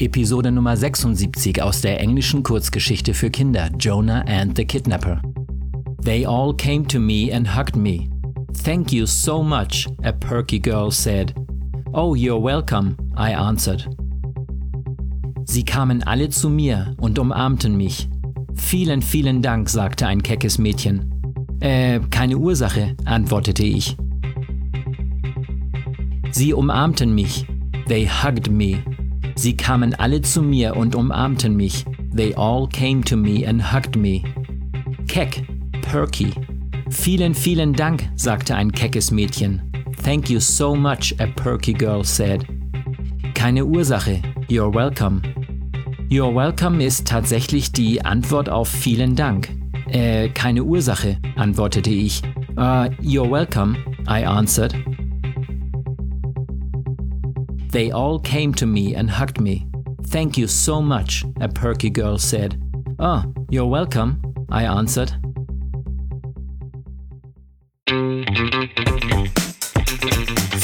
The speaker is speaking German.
Episode Nummer 76 aus der englischen Kurzgeschichte für Kinder Jonah and the Kidnapper. They all came to me and hugged me. Thank you so much, a perky girl said. Oh, you're welcome, I answered. Sie kamen alle zu mir und umarmten mich. Vielen, vielen Dank, sagte ein keckes Mädchen. Äh, keine Ursache, antwortete ich. Sie umarmten mich. They hugged me. Sie kamen alle zu mir und umarmten mich. They all came to me and hugged me. Keck, Perky. Vielen, vielen Dank, sagte ein keckes Mädchen. Thank you so much, a perky girl said. Keine Ursache. You're welcome. You're welcome ist tatsächlich die Antwort auf vielen Dank. Äh, keine Ursache, antwortete ich. Uh, you're welcome, I answered. They all came to me and hugged me. Thank you so much, a perky girl said. Oh, you're welcome, I answered.